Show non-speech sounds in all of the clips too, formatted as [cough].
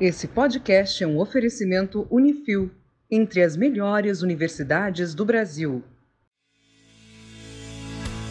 Esse podcast é um oferecimento Unifil, entre as melhores universidades do Brasil.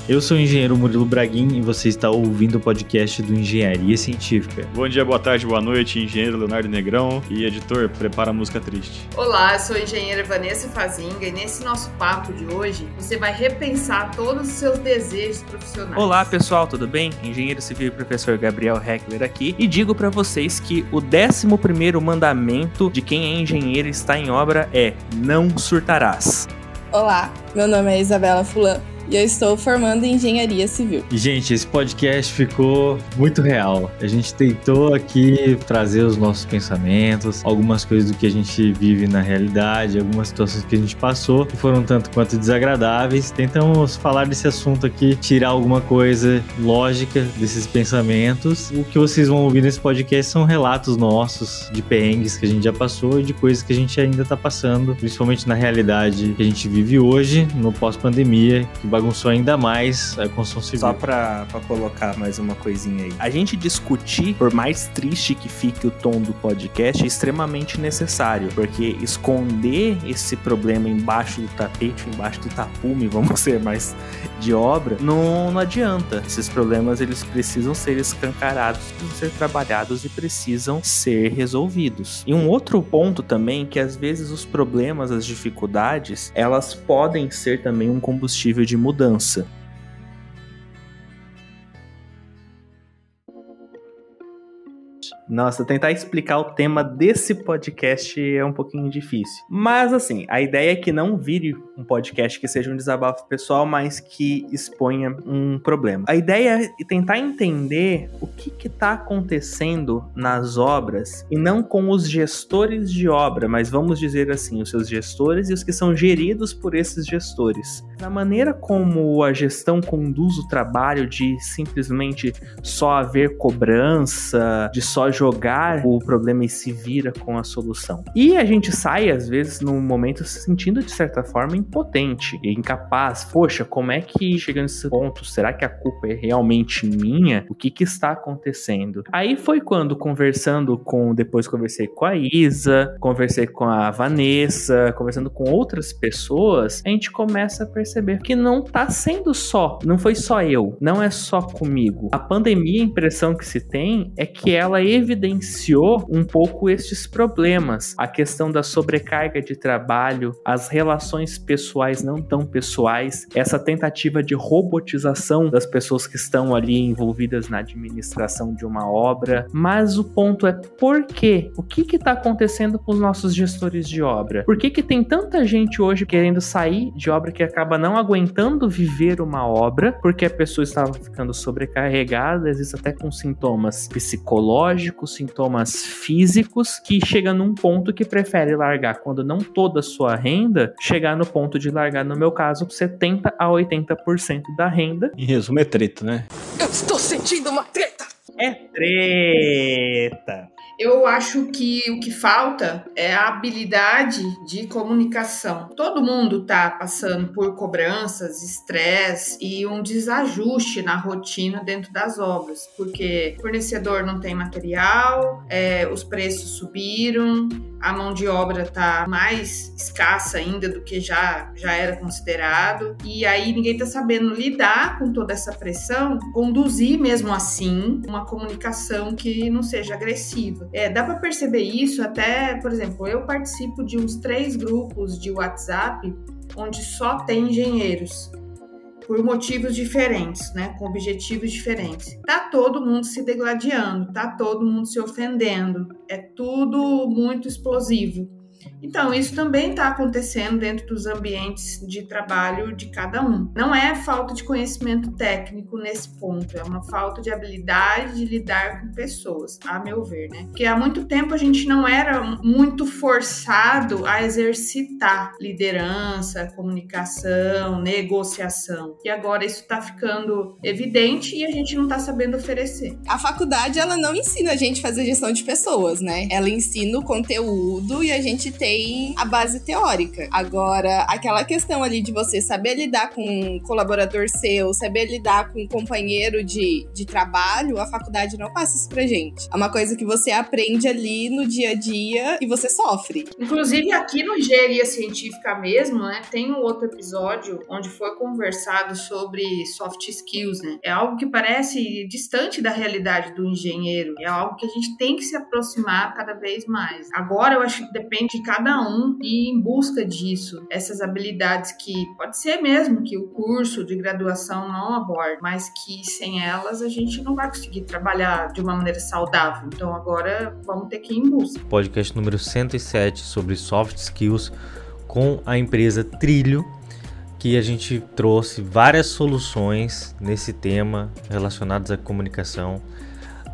Eu sou o engenheiro Murilo Braguin e você está ouvindo o podcast do Engenharia Científica. Bom dia, boa tarde, boa noite, engenheiro Leonardo Negrão e editor, prepara a música triste. Olá, eu sou a engenheira Vanessa Fazinga e nesse nosso papo de hoje você vai repensar todos os seus desejos profissionais. Olá, pessoal, tudo bem? Engenheiro civil e professor Gabriel Heckler aqui e digo para vocês que o 11º mandamento de quem é engenheiro e está em obra é não surtarás. Olá, meu nome é Isabela Fulan e eu estou formando em engenharia civil. E, gente, esse podcast ficou muito real. A gente tentou aqui trazer os nossos pensamentos, algumas coisas do que a gente vive na realidade, algumas situações que a gente passou que foram tanto quanto desagradáveis. Tentamos falar desse assunto aqui, tirar alguma coisa lógica desses pensamentos. O que vocês vão ouvir nesse podcast são relatos nossos de perrengues que a gente já passou e de coisas que a gente ainda está passando, principalmente na realidade que a gente vive hoje, no pós-pandemia, que bagunçou ainda mais a construção civil. Só pra, pra colocar mais uma coisinha aí. A gente discutir, por mais triste que fique o tom do podcast, é extremamente necessário, porque esconder esse problema embaixo do tapete, embaixo do tapume, [laughs] vamos ser mais de obra, não, não adianta. Esses problemas eles precisam ser escancarados, precisam ser trabalhados e precisam ser resolvidos. E um outro ponto também que às vezes os problemas, as dificuldades, elas podem ser também um combustível de mudança. Nossa, tentar explicar o tema desse podcast é um pouquinho difícil. Mas assim, a ideia é que não vire um podcast que seja um desabafo pessoal, mas que exponha um problema. A ideia é tentar entender o que está acontecendo nas obras e não com os gestores de obra, mas vamos dizer assim, os seus gestores e os que são geridos por esses gestores. Na maneira como a gestão conduz o trabalho de simplesmente só haver cobrança, de só jogar o problema e se vira com a solução. E a gente sai, às vezes, num momento se sentindo, de certa forma, impotente e incapaz. Poxa, como é que chega nesse ponto? Será que a culpa é realmente minha? O que, que está acontecendo? Aí foi quando, conversando com. Depois conversei com a Isa, conversei com a Vanessa, conversando com outras pessoas, a gente começa a perceber que não tá sendo só, não foi só eu, não é só comigo. A pandemia, a impressão que se tem é que ela evidenciou um pouco estes problemas, a questão da sobrecarga de trabalho, as relações pessoais não tão pessoais, essa tentativa de robotização das pessoas que estão ali envolvidas na administração de uma obra. Mas o ponto é por quê? O que está acontecendo com os nossos gestores de obra? Por que, que tem tanta gente hoje querendo sair de obra que acaba não aguentando viver uma obra porque a pessoa estava ficando sobrecarregada, vezes até com sintomas psicológicos? Com sintomas físicos que chega num ponto que prefere largar quando não toda a sua renda, chegar no ponto de largar, no meu caso, 70 a 80% da renda. Em resumo, é treta, né? Eu estou sentindo uma treta! É treta! Eu acho que o que falta é a habilidade de comunicação. Todo mundo está passando por cobranças, estresse e um desajuste na rotina dentro das obras, porque o fornecedor não tem material, é, os preços subiram, a mão de obra está mais escassa ainda do que já, já era considerado, e aí ninguém está sabendo lidar com toda essa pressão, conduzir mesmo assim uma comunicação que não seja agressiva. É, dá para perceber isso até, por exemplo, eu participo de uns três grupos de WhatsApp onde só tem engenheiros por motivos diferentes, né, com objetivos diferentes. Tá todo mundo se degladiando, tá todo mundo se ofendendo, é tudo muito explosivo. Então, isso também está acontecendo dentro dos ambientes de trabalho de cada um. Não é falta de conhecimento técnico nesse ponto, é uma falta de habilidade de lidar com pessoas, a meu ver, né? Porque há muito tempo a gente não era muito forçado a exercitar liderança, comunicação, negociação. E agora isso está ficando evidente e a gente não está sabendo oferecer. A faculdade, ela não ensina a gente a fazer gestão de pessoas, né? Ela ensina o conteúdo e a gente tem a base teórica. Agora, aquela questão ali de você saber lidar com um colaborador seu, saber lidar com um companheiro de, de trabalho, a faculdade não passa isso pra gente. É uma coisa que você aprende ali no dia a dia e você sofre. Inclusive, aqui no Engenharia Científica mesmo, né, tem um outro episódio onde foi conversado sobre soft skills, né? É algo que parece distante da realidade do engenheiro, é algo que a gente tem que se aproximar cada vez mais. Agora, eu acho que depende de cada um ir em busca disso, essas habilidades que pode ser mesmo que o curso de graduação não aborde, mas que sem elas a gente não vai conseguir trabalhar de uma maneira saudável. Então, agora vamos ter que ir em busca. Podcast número 107 sobre soft skills com a empresa Trilho, que a gente trouxe várias soluções nesse tema relacionadas à comunicação.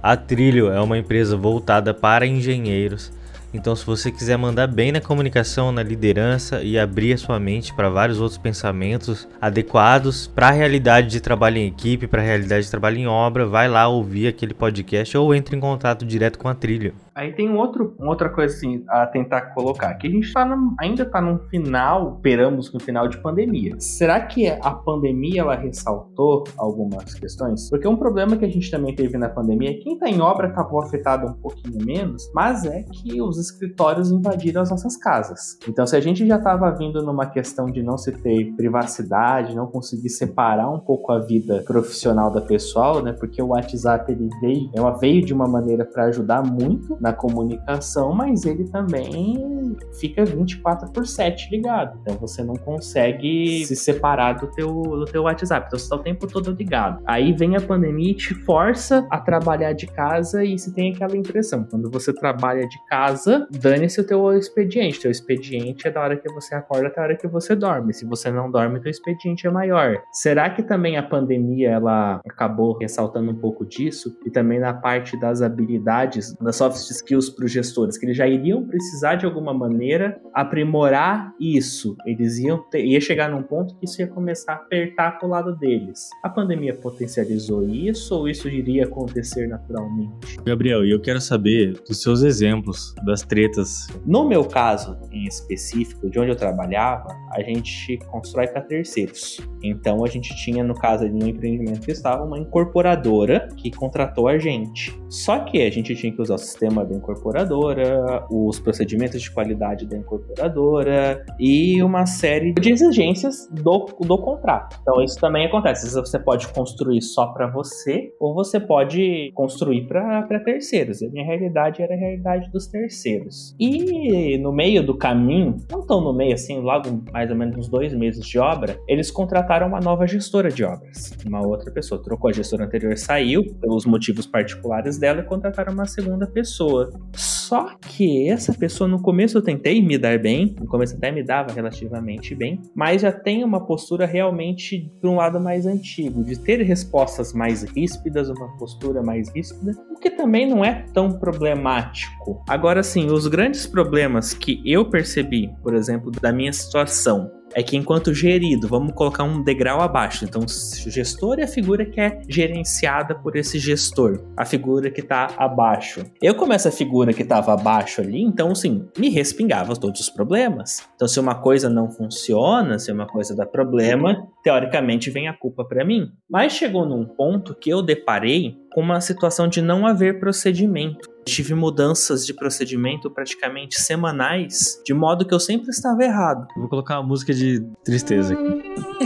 A Trilho é uma empresa voltada para engenheiros. Então, se você quiser mandar bem na comunicação, na liderança e abrir a sua mente para vários outros pensamentos adequados para a realidade de trabalho em equipe, para a realidade de trabalho em obra, vai lá ouvir aquele podcast ou entre em contato direto com a Trilho. Aí tem outro, outra coisa assim a tentar colocar, que a gente tá no, ainda tá no final, esperamos no final de pandemia. Será que a pandemia ela ressaltou algumas questões? Porque um problema que a gente também teve na pandemia é que quem tá em obra acabou afetado um pouquinho menos, mas é que os escritórios invadiram as nossas casas. Então se a gente já estava vindo numa questão de não se ter privacidade, não conseguir separar um pouco a vida profissional da pessoal, né? Porque o WhatsApp ele veio, ela veio de uma maneira para ajudar muito na comunicação, mas ele também fica 24 por 7 ligado. Então você não consegue se separar do teu, do teu WhatsApp. Então você está o tempo todo ligado. Aí vem a pandemia e te força a trabalhar de casa e você tem aquela impressão. Quando você trabalha de casa, dane-se o teu expediente. Teu expediente é da hora que você acorda até a hora que você dorme. Se você não dorme, teu expediente é maior. Será que também a pandemia ela acabou ressaltando um pouco disso? E também na parte das habilidades, das soft skills para os gestores, que eles já iriam precisar de alguma maneira aprimorar isso. Eles iam ter, ia chegar num ponto que isso ia começar a apertar pro lado deles. A pandemia potencializou isso ou isso iria acontecer naturalmente? Gabriel, eu quero saber dos seus exemplos das tretas. No meu caso em específico, de onde eu trabalhava, a gente constrói para terceiros. Então a gente tinha, no caso no empreendimento que estava, uma incorporadora que contratou a gente. Só que a gente tinha que usar o sistema da incorporadora, os procedimentos de qualidade da incorporadora e uma série de exigências do, do contrato. Então isso também acontece. Você pode construir só para você ou você pode construir para terceiros. A minha realidade era a realidade dos terceiros. E no meio do caminho, não tão no meio assim, logo mais ou menos uns dois meses de obra, eles contrataram uma nova gestora de obras. Uma outra pessoa trocou a gestora anterior, saiu pelos motivos particulares dela e contrataram uma segunda pessoa. Só que essa pessoa, no começo eu tentei me dar bem, no começo até me dava relativamente bem, mas já tem uma postura realmente para um lado mais antigo, de ter respostas mais ríspidas, uma postura mais ríspida, o que também não é tão problemático. Agora sim, os grandes problemas que eu percebi, por exemplo, da minha situação, é que enquanto gerido, vamos colocar um degrau abaixo. Então, gestor é a figura que é gerenciada por esse gestor, a figura que está abaixo. Eu, como essa figura que estava abaixo ali, então, sim, me respingava todos os problemas. Então, se uma coisa não funciona, se uma coisa dá problema, teoricamente vem a culpa para mim. Mas chegou num ponto que eu deparei com uma situação de não haver procedimento. Tive mudanças de procedimento praticamente semanais, de modo que eu sempre estava errado. Vou colocar uma música de tristeza aqui.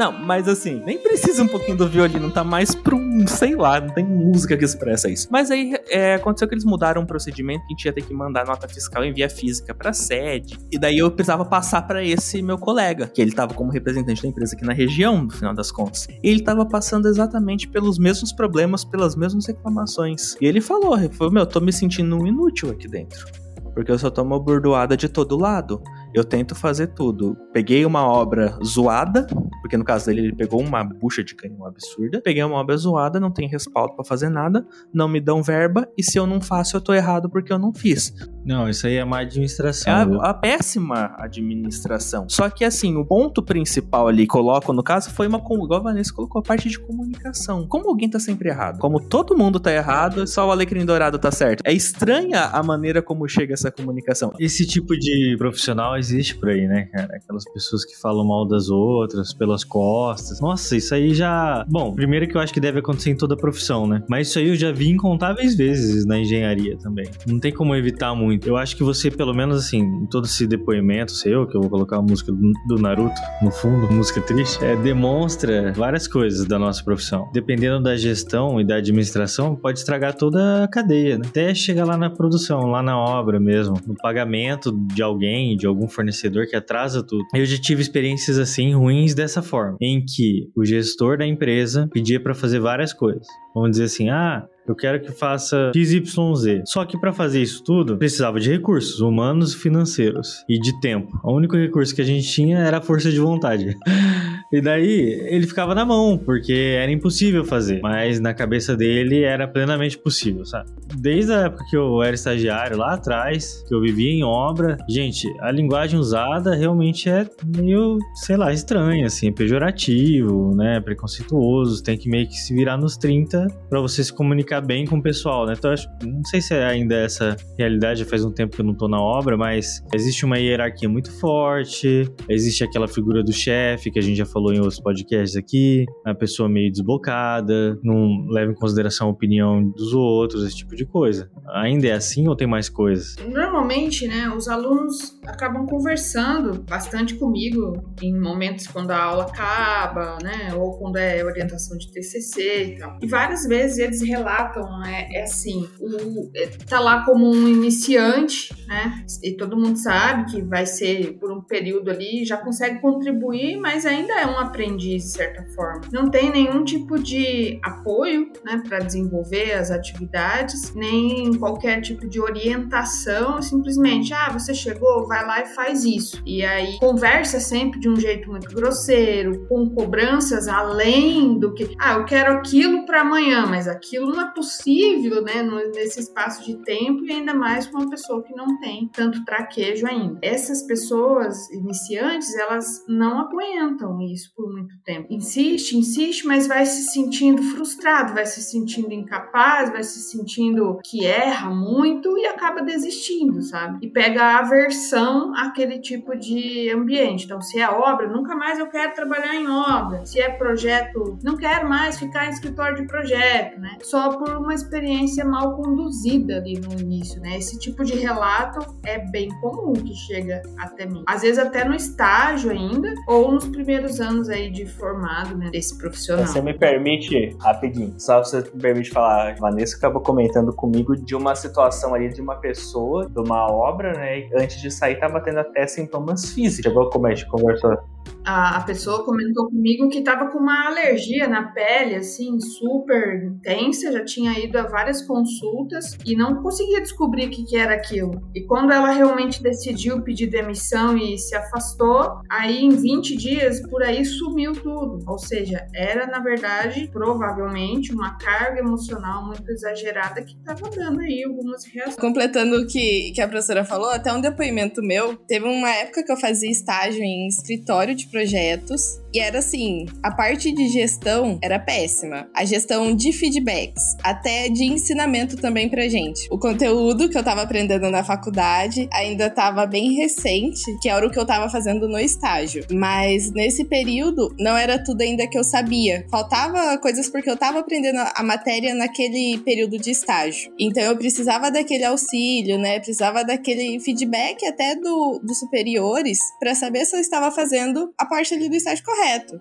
Não, mas assim, nem precisa um pouquinho do violino, tá mais pra um, sei lá, não tem música que expressa isso. Mas aí é, aconteceu que eles mudaram um procedimento que a gente ia ter que mandar nota fiscal em via física pra sede. E daí eu precisava passar para esse meu colega, que ele tava como representante da empresa aqui na região, no final das contas. E ele tava passando exatamente pelos mesmos problemas, pelas mesmas reclamações. E ele falou, ele falou, meu, eu tô me sentindo um inútil aqui dentro. Porque eu só tomo bordoada de todo lado. Eu tento fazer tudo. Peguei uma obra zoada, porque no caso dele ele pegou uma bucha de canhão absurda. Peguei uma obra zoada, não tem respaldo para fazer nada, não me dão verba, e se eu não faço, eu tô errado porque eu não fiz. Não, isso aí é má administração. É a, a péssima administração. Só que, assim, o ponto principal ali, coloco no caso, foi uma. Igual a Vanessa colocou, a parte de comunicação. Como alguém tá sempre errado? Como todo mundo tá errado, só o Alecrim Dourado tá certo. É estranha a maneira como chega essa comunicação. Esse tipo de profissional existe por aí, né, cara? Aquelas pessoas que falam mal das outras, pelas costas. Nossa, isso aí já. Bom, primeiro que eu acho que deve acontecer em toda profissão, né? Mas isso aí eu já vi incontáveis vezes na engenharia também. Não tem como evitar muito. Eu acho que você, pelo menos assim, em todo esse depoimento seu, que eu vou colocar a música do Naruto no fundo, [laughs] música triste, é, demonstra várias coisas da nossa profissão. Dependendo da gestão e da administração, pode estragar toda a cadeia, né? até chegar lá na produção, lá na obra mesmo, no pagamento de alguém, de algum fornecedor que atrasa tudo. Eu já tive experiências assim ruins dessa forma, em que o gestor da empresa pedia para fazer várias coisas. Vamos dizer assim, ah, eu quero que faça XYZ. Só que para fazer isso tudo, precisava de recursos humanos e financeiros e de tempo. O único recurso que a gente tinha era a força de vontade. [laughs] E daí ele ficava na mão, porque era impossível fazer. Mas na cabeça dele era plenamente possível, sabe? Desde a época que eu era estagiário lá atrás, que eu vivia em obra, gente, a linguagem usada realmente é meio, sei lá, estranha, assim, é pejorativo, né? Preconceituoso, tem que meio que se virar nos 30 para você se comunicar bem com o pessoal, né? Então, acho, não sei se é ainda essa realidade, faz um tempo que eu não tô na obra, mas existe uma hierarquia muito forte, existe aquela figura do chefe que a gente já falou em outros podcasts aqui, a pessoa meio desbocada, não leva em consideração a opinião dos outros, esse tipo de coisa. Ainda é assim ou tem mais coisas? Normalmente, né, os alunos acabam conversando bastante comigo em momentos quando a aula acaba, né, ou quando é orientação de TCC e tal. E várias vezes eles relatam, é, é assim, o, é, tá lá como um iniciante, né, e todo mundo sabe que vai ser por um período ali, já consegue contribuir, mas ainda é um aprendiz de certa forma. Não tem nenhum tipo de apoio, né, para desenvolver as atividades, nem qualquer tipo de orientação, simplesmente, ah, você chegou, vai lá e faz isso. E aí conversa sempre de um jeito muito grosseiro, com cobranças além do que, ah, eu quero aquilo para amanhã, mas aquilo não é possível, né, nesse espaço de tempo e ainda mais com uma pessoa que não tem tanto traquejo ainda. Essas pessoas iniciantes, elas não aguentam isso por muito tempo. Insiste, insiste, mas vai se sentindo frustrado, vai se sentindo incapaz, vai se sentindo que erra muito e acaba desistindo, sabe? E pega a aversão àquele tipo de ambiente. Então, se é obra, nunca mais eu quero trabalhar em obra. Se é projeto, não quero mais ficar em escritório de projeto, né? Só por uma experiência mal conduzida ali no início, né? Esse tipo de relato é bem comum que chega até mim. Às vezes até no estágio ainda, ou nos primeiros anos aí de formado, né, desse profissional. Você me permite, rapidinho, só você me permite falar, a Vanessa acabou comentando comigo de uma situação ali de uma pessoa, de uma obra, né? Antes de sair, tava tendo até sintomas físicos. Chegou como a gente conversou. A, a pessoa comentou comigo que estava com uma alergia na pele, assim, super intensa, já tinha ido a várias consultas e não conseguia descobrir o que, que era aquilo. E quando ela realmente decidiu pedir demissão e se afastou, aí em 20 dias, por aí sumiu tudo. Ou seja, era, na verdade, provavelmente uma carga emocional muito exagerada que estava dando aí algumas reações. Completando o que, que a professora falou, até um depoimento meu, teve uma época que eu fazia estágio em escritório de projetos e era assim, a parte de gestão era péssima. A gestão de feedbacks, até de ensinamento também pra gente. O conteúdo que eu tava aprendendo na faculdade ainda tava bem recente, que era o que eu tava fazendo no estágio. Mas nesse período não era tudo ainda que eu sabia. Faltava coisas porque eu tava aprendendo a matéria naquele período de estágio. Então eu precisava daquele auxílio, né? Precisava daquele feedback até do, dos superiores para saber se eu estava fazendo a parte ali do estágio correto.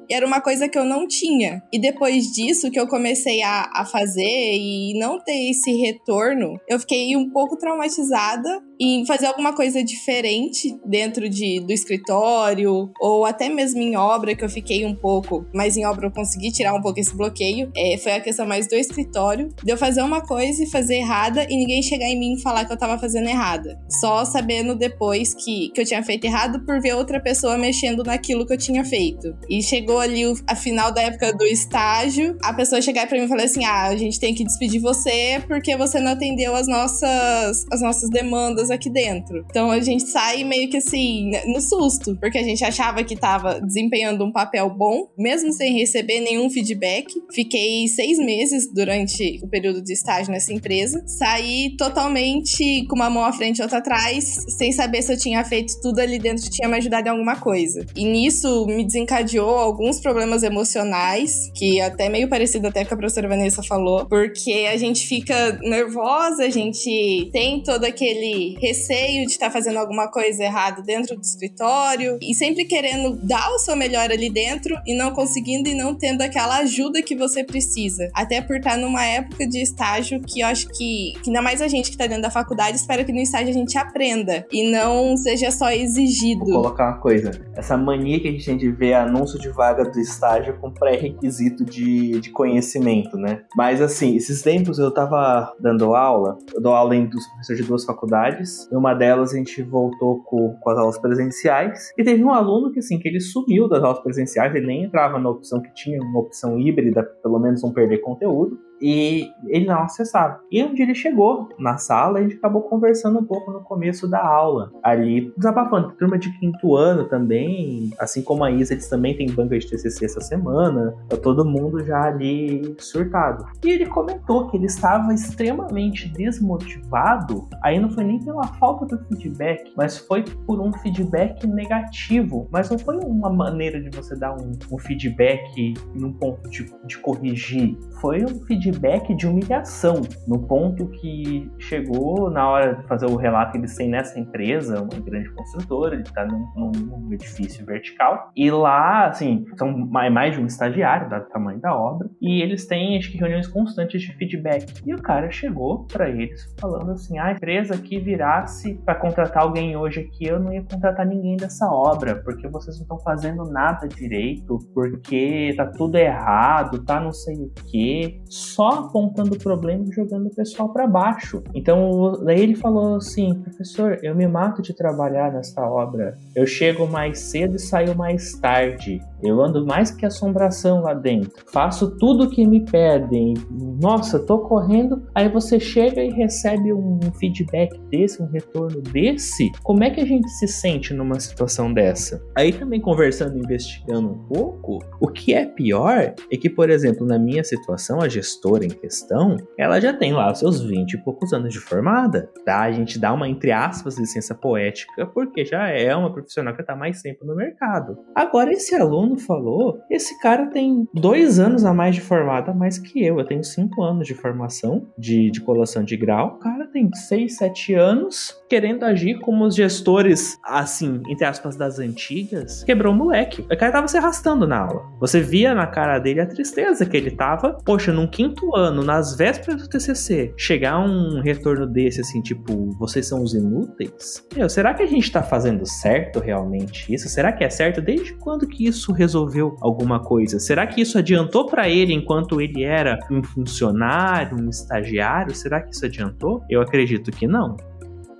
E era uma coisa que eu não tinha. E depois disso que eu comecei a, a fazer e não ter esse retorno, eu fiquei um pouco traumatizada em fazer alguma coisa diferente dentro de, do escritório ou até mesmo em obra que eu fiquei um pouco, mas em obra eu consegui tirar um pouco esse bloqueio. É, foi a questão mais do escritório, de eu fazer uma coisa e fazer errada e ninguém chegar em mim e falar que eu tava fazendo errada. Só sabendo depois que, que eu tinha feito errado por ver outra pessoa mexendo naquilo que eu tinha feito. E chegou ali o, a final da época do estágio, a pessoa chegar pra mim e falar assim: ah, a gente tem que despedir você porque você não atendeu as nossas, as nossas demandas coisas aqui dentro. Então a gente sai meio que assim, no susto, porque a gente achava que tava desempenhando um papel bom, mesmo sem receber nenhum feedback. Fiquei seis meses durante o período de estágio nessa empresa. Saí totalmente com uma mão à frente e outra atrás, sem saber se eu tinha feito tudo ali dentro, tinha me ajudado em alguma coisa. E nisso me desencadeou alguns problemas emocionais, que até meio parecido até com a professora Vanessa falou, porque a gente fica nervosa, a gente tem todo aquele receio de estar tá fazendo alguma coisa errada dentro do escritório e sempre querendo dar o seu melhor ali dentro e não conseguindo e não tendo aquela ajuda que você precisa. Até por estar numa época de estágio que eu acho que, que ainda mais a gente que está dentro da faculdade, espero que no estágio a gente aprenda e não seja só exigido. Vou colocar uma coisa. Essa mania que a gente tem de ver anúncio de vaga do estágio com pré-requisito de, de conhecimento, né? Mas assim, esses tempos eu tava dando aula, eu dou aula em dos professores de duas faculdades, e uma delas a gente voltou com, com as aulas presenciais, e teve um aluno que assim, que ele sumiu das aulas presenciais, ele nem entrava na opção que tinha, uma opção híbrida, pelo menos não perder conteúdo e ele não acessava. E um dia ele chegou na sala e a gente acabou conversando um pouco no começo da aula, ali desabafando. Turma de quinto ano também, assim como a Isa, eles também têm banca de TCC essa semana, tá todo mundo já ali surtado. E ele comentou que ele estava extremamente desmotivado, aí não foi nem pela falta do feedback, mas foi por um feedback negativo. Mas não foi uma maneira de você dar um, um feedback num ponto de, de corrigir, foi um feedback feedback de humilhação, no ponto que chegou na hora de fazer o relato eles têm nessa empresa, uma grande construtora, ele está num, num, edifício vertical, e lá, assim, são mais de um estagiário, dado o tamanho da obra, e eles têm, acho que, reuniões constantes de feedback. E o cara chegou para eles falando assim: ah, a empresa que virasse para contratar alguém hoje aqui, eu não ia contratar ninguém dessa obra, porque vocês não estão fazendo nada direito, porque tá tudo errado, tá não sei o quê só apontando o problema e jogando o pessoal para baixo. Então, daí ele falou assim: professor, eu me mato de trabalhar nessa obra. Eu chego mais cedo e saio mais tarde. Eu ando mais que assombração lá dentro. Faço tudo o que me pedem. Nossa, tô correndo. Aí você chega e recebe um feedback desse, um retorno desse. Como é que a gente se sente numa situação dessa? Aí também conversando, investigando um pouco, o que é pior é que, por exemplo, na minha situação, a gestora gestora em questão, ela já tem lá seus 20 e poucos anos de formada, tá? A gente dá uma, entre aspas, licença poética, porque já é uma profissional que está mais tempo no mercado. Agora, esse aluno falou, esse cara tem dois anos a mais de formada, mais que eu. Eu tenho cinco anos de formação de, de colação de grau. O cara tem seis, sete anos querendo agir como os gestores, assim, entre aspas, das antigas, quebrou o moleque. O cara tava se arrastando na aula. Você via na cara dele a tristeza que ele tava. Poxa, num quinto quinto ano, nas vésperas do TCC, chegar um retorno desse, assim, tipo, vocês são os inúteis? Meu, será que a gente tá fazendo certo realmente isso? Será que é certo? Desde quando que isso resolveu alguma coisa? Será que isso adiantou para ele enquanto ele era um funcionário, um estagiário? Será que isso adiantou? Eu acredito que não.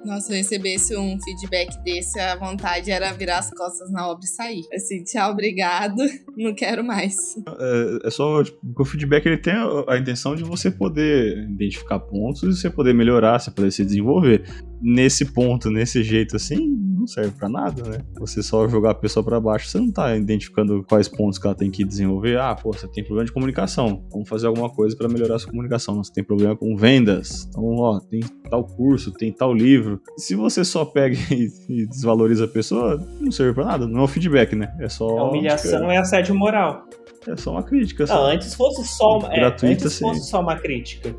Nossa, se eu recebesse um feedback desse, a vontade era virar as costas na obra e sair. Assim, tchau, obrigado, [laughs] não quero mais. É, é só, tipo, o feedback ele tem a, a, intenção de você poder identificar pontos e você poder melhorar, você poder se desenvolver. Nesse ponto, nesse jeito assim, não serve para nada, né? Você só jogar a pessoa para baixo, você não tá identificando quais pontos que ela tem que desenvolver. Ah, pô, você tem problema de comunicação, vamos fazer alguma coisa para melhorar a sua comunicação. Você tem problema com vendas, então, ó, tem tal curso, tem tal livro. Se você só pega [laughs] e, desvaloriza a pessoa, não serve pra nada. Não é um feedback, né? É só. A humilhação é assédio moral. É só uma crítica. Não, antes fosse só uma, é, antes fosse só uma crítica.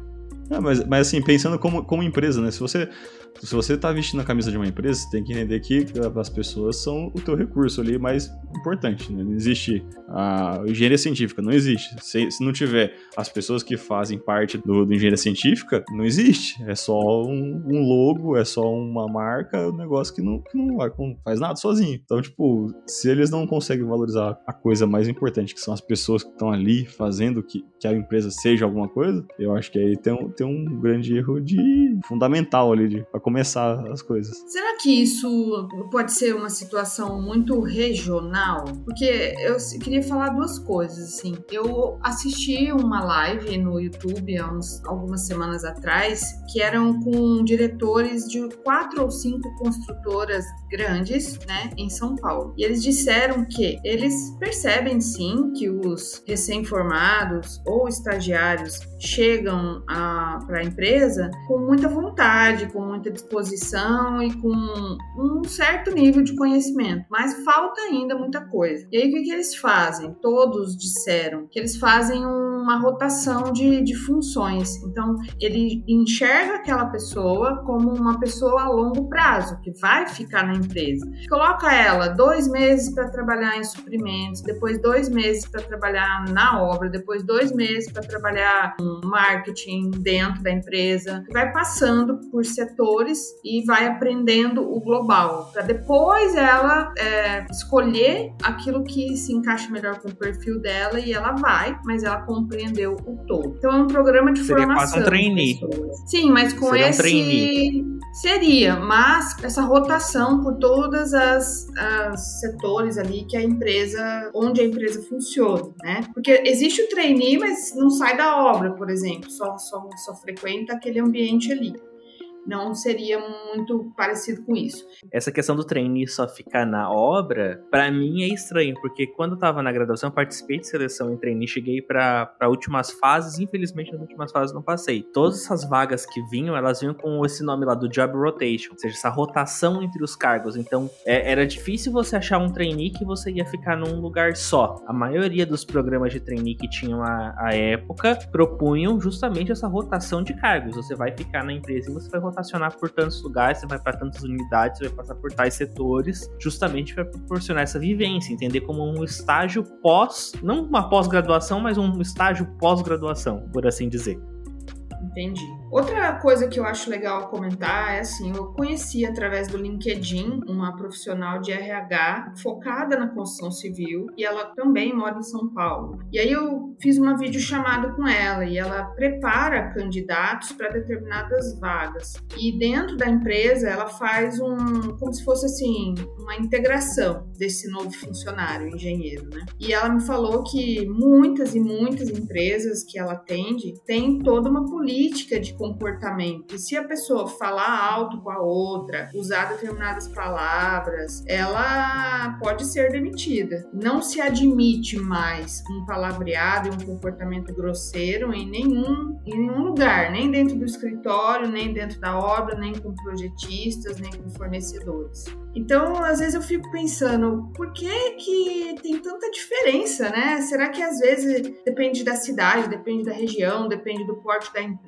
É, mas, mas assim, pensando como, como empresa, né? Se você se você está vestindo a camisa de uma empresa, você tem que entender que as pessoas são o teu recurso ali mais importante. Né? Não existe a engenharia científica, não existe. Se, se não tiver as pessoas que fazem parte do, do engenharia científica, não existe. É só um, um, logo, é só uma marca, um negócio que não, que não, faz nada sozinho. Então, tipo, se eles não conseguem valorizar a coisa mais importante, que são as pessoas que estão ali fazendo que, que a empresa seja alguma coisa, eu acho que aí tem um, ter um grande erro de fundamental ali de, pra começar as coisas. Será que isso pode ser uma situação muito regional? Porque eu queria falar duas coisas, assim. Eu assisti uma live no YouTube há uns, algumas semanas atrás que eram com diretores de quatro ou cinco construtoras grandes, né, em São Paulo. E eles disseram que eles percebem sim que os recém-formados ou estagiários chegam para a empresa com muita vontade, com muita disposição e com um certo nível de conhecimento, mas falta ainda muita coisa. E aí o que, que eles fazem? Todos disseram que eles fazem uma rotação de, de funções. Então ele enxerga aquela pessoa como uma pessoa a longo prazo que vai ficar na empresa. Coloca ela dois meses para trabalhar em suprimentos, depois dois meses para trabalhar na obra, depois dois meses para trabalhar marketing dentro da empresa. Vai passando por setores e vai aprendendo o global, para depois ela é, escolher aquilo que se encaixa melhor com o perfil dela e ela vai, mas ela compreendeu o todo. Então é um programa de Seria formação. quase um trainee. Sim, mas com Seria um esse trainee. seria, mas essa rotação por todas as, as setores ali que a empresa, onde a empresa funciona, né? Porque existe o trainee, mas não sai da obra, por exemplo, só, só, só frequenta aquele ambiente ali. Não seria muito parecido com isso. Essa questão do trainee só ficar na obra, pra mim é estranho, porque quando eu tava na graduação, participei de seleção em trainee, cheguei pra últimas fases, infelizmente nas últimas fases não passei. Todas essas vagas que vinham, elas vinham com esse nome lá do job rotation, ou seja, essa rotação entre os cargos. Então, é- era difícil você achar um trainee que você ia ficar num lugar só. A maioria dos programas de trainee que tinham à, à época propunham justamente essa rotação de cargos. Você vai ficar na empresa e você vai rotacionar por tantos lugares, você vai para tantas unidades, você vai passar por tais setores, justamente para proporcionar essa vivência, entender como um estágio pós, não uma pós-graduação, mas um estágio pós-graduação, por assim dizer. Entendi. Outra coisa que eu acho legal comentar é assim, eu conheci através do LinkedIn uma profissional de RH focada na construção civil e ela também mora em São Paulo. E aí eu fiz uma videochamada com ela e ela prepara candidatos para determinadas vagas. E dentro da empresa ela faz um, como se fosse assim, uma integração desse novo funcionário, engenheiro, né? E ela me falou que muitas e muitas empresas que ela atende têm toda uma política de comportamento. Se a pessoa falar alto com a outra, usar determinadas palavras, ela pode ser demitida. Não se admite mais um palavreado e um comportamento grosseiro em nenhum, em nenhum lugar, nem dentro do escritório, nem dentro da obra, nem com projetistas, nem com fornecedores. Então, às vezes eu fico pensando, por que que tem tanta diferença, né? Será que às vezes depende da cidade, depende da região, depende do porte da empresa?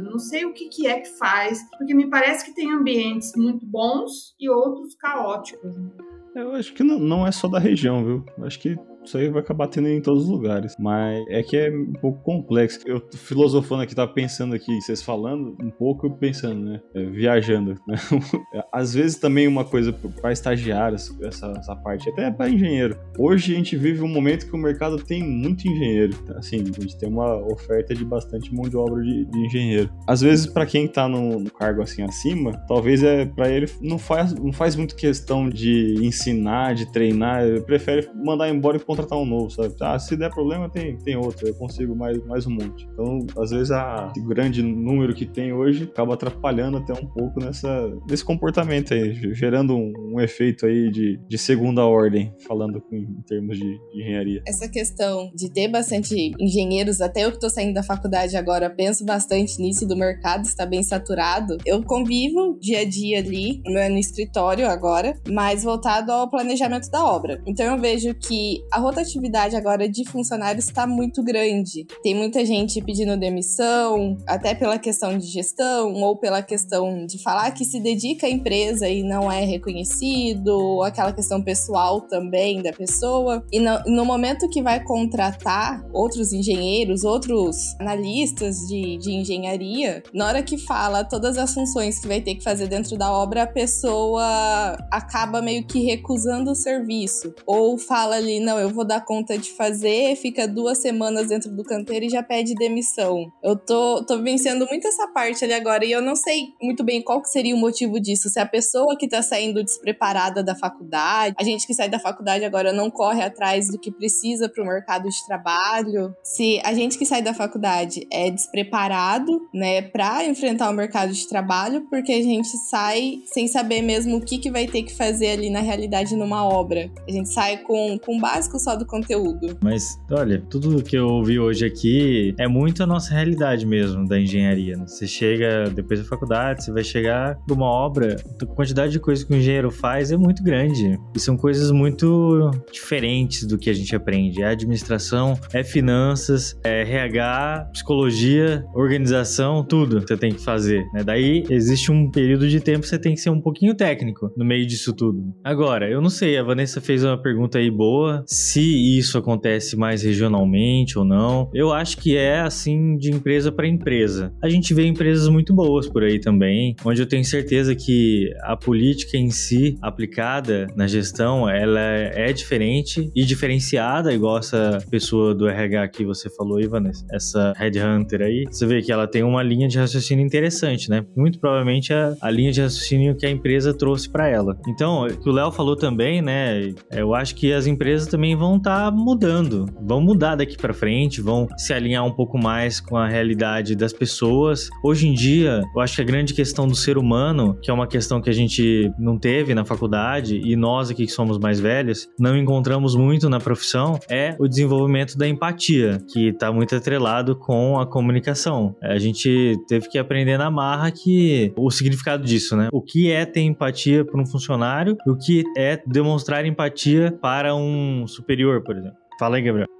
Não sei o que que é que faz, porque me parece que tem ambientes muito bons e outros caóticos. né? Eu acho que não, não é só da região, viu? Eu acho que isso aí vai acabar tendo em todos os lugares. Mas é que é um pouco complexo. Eu filosofando aqui, tava pensando aqui, vocês falando, um pouco pensando, né? É, viajando, né? [laughs] Às vezes também uma coisa para estagiários, essa, essa parte, até para engenheiro. Hoje a gente vive um momento que o mercado tem muito engenheiro. Assim, a gente tem uma oferta de bastante mão de obra de, de engenheiro. Às vezes, para quem tá no, cargo assim acima, talvez é para ele não faz, não faz muito questão de ensinar, de treinar, prefere mandar embora e contratar um novo, sabe? Ah, se der problema, tem, tem outro, eu consigo mais, mais um monte. Então, às vezes, a, grande número que tem hoje acaba atrapalhando até um pouco nessa, nesse comportamento aí, gerando um, um efeito aí de, de segunda ordem, falando com- em termos de, de engenharia. essa questão de ter bastante engenheiros, até eu que tô saindo da faculdade agora, penso bastante nisso, do mercado está bem saturado. Eu convivo dia a dia ali, meu- no escritório agora, mais voltado ao planejamento da obra. Então eu vejo que a rotatividade agora de funcionários está muito grande. Tem muita gente pedindo demissão, até pela questão de gestão, ou pela questão de falar que se dedica à empresa e não é reconhecido, aquela questão pessoal também da pessoa. E no, no momento que vai contratar outros engenheiros, outros analistas de, de engenharia, na hora que fala todas as funções que vai ter que fazer dentro da obra, a pessoa acaba meio que recusando o serviço. Ou fala ali, não, eu eu vou dar conta de fazer, fica duas semanas dentro do canteiro e já pede demissão. Eu tô, tô vencendo muito essa parte ali agora e eu não sei muito bem qual que seria o motivo disso. Se a pessoa que tá saindo despreparada da faculdade, a gente que sai da faculdade agora não corre atrás do que precisa para o mercado de trabalho, se a gente que sai da faculdade é despreparado, né, para enfrentar o mercado de trabalho, porque a gente sai sem saber mesmo o que, que vai ter que fazer ali na realidade numa obra. A gente sai com, com o básico só do conteúdo. Mas, olha, tudo que eu ouvi hoje aqui é muito a nossa realidade mesmo da engenharia. Né? Você chega depois da faculdade, você vai chegar numa obra, a quantidade de coisas que o engenheiro faz é muito grande. E são coisas muito diferentes do que a gente aprende. É administração, é finanças, é RH, psicologia, organização, tudo você tem que fazer. Né? Daí existe um período de tempo que você tem que ser um pouquinho técnico no meio disso tudo. Agora, eu não sei, a Vanessa fez uma pergunta aí boa, se isso acontece mais regionalmente ou não. Eu acho que é assim de empresa para empresa. A gente vê empresas muito boas por aí também, onde eu tenho certeza que a política em si aplicada na gestão, ela é diferente e diferenciada, igual essa pessoa do RH que você falou aí, Vanessa, essa headhunter aí. Você vê que ela tem uma linha de raciocínio interessante, né? Muito provavelmente a, a linha de raciocínio que a empresa trouxe para ela. Então, o que o Léo falou também, né? Eu acho que as empresas vão estar tá mudando, vão mudar daqui para frente, vão se alinhar um pouco mais com a realidade das pessoas. Hoje em dia, eu acho que a grande questão do ser humano, que é uma questão que a gente não teve na faculdade e nós aqui que somos mais velhos não encontramos muito na profissão, é o desenvolvimento da empatia, que está muito atrelado com a comunicação. A gente teve que aprender na marra que o significado disso, né? O que é ter empatia para um funcionário, o que é demonstrar empatia para um superior, por exemplo. Fala aí, Gabriel.